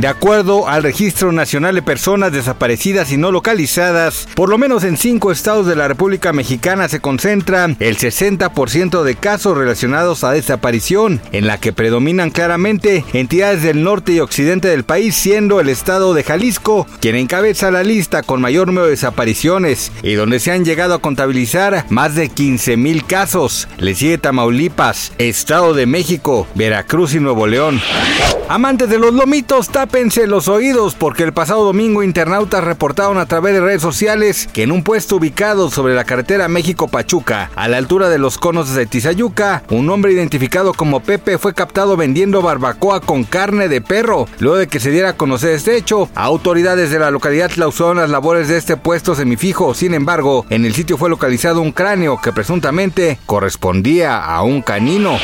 De acuerdo al Registro Nacional de Personas Desaparecidas y No Localizadas, por lo menos en cinco estados de la República Mexicana se concentra el 60% de casos relacionados a desaparición, en la que predominan claramente entidades del norte y occidente del país, siendo el estado de Jalisco quien encabeza la lista con mayor número de desapariciones y donde se han llegado a contabilizar más de 15 mil casos. Le sigue Tamaulipas, Estado de México, Veracruz y Nuevo León. Amantes de los lomitos, tápense los oídos porque el pasado domingo internautas reportaron a través de redes sociales que en un puesto ubicado sobre la carretera México-Pachuca, a la altura de los conos de Tizayuca, un hombre identificado como Pepe fue captado vendiendo barbacoa con carne de perro. Luego de que se diera a conocer este hecho, autoridades de la localidad clausuraron las labores de este puesto semifijo. Sin embargo, en el sitio fue localizado un cráneo que presuntamente correspondía a un canino.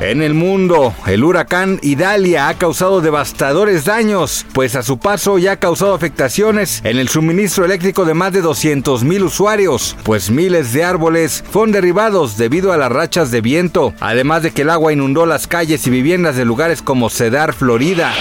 En el mundo, el huracán Idalia ha causado devastadores daños, pues a su paso ya ha causado afectaciones en el suministro eléctrico de más de 200 mil usuarios, pues miles de árboles fueron derribados debido a las rachas de viento, además de que el agua inundó las calles y viviendas de lugares como Cedar, Florida.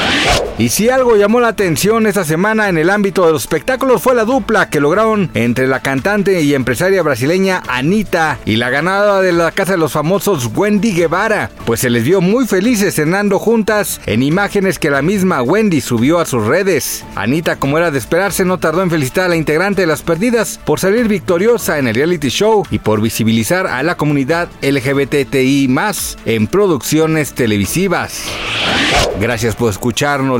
Y si algo llamó la atención esta semana en el ámbito de los espectáculos fue la dupla que lograron entre la cantante y empresaria brasileña Anita y la ganadora de la Casa de los Famosos Wendy Guevara, pues se les vio muy felices cenando juntas en imágenes que la misma Wendy subió a sus redes. Anita, como era de esperarse, no tardó en felicitar a la integrante de Las Perdidas por salir victoriosa en el reality show y por visibilizar a la comunidad LGBTI más en producciones televisivas. Gracias por escucharnos,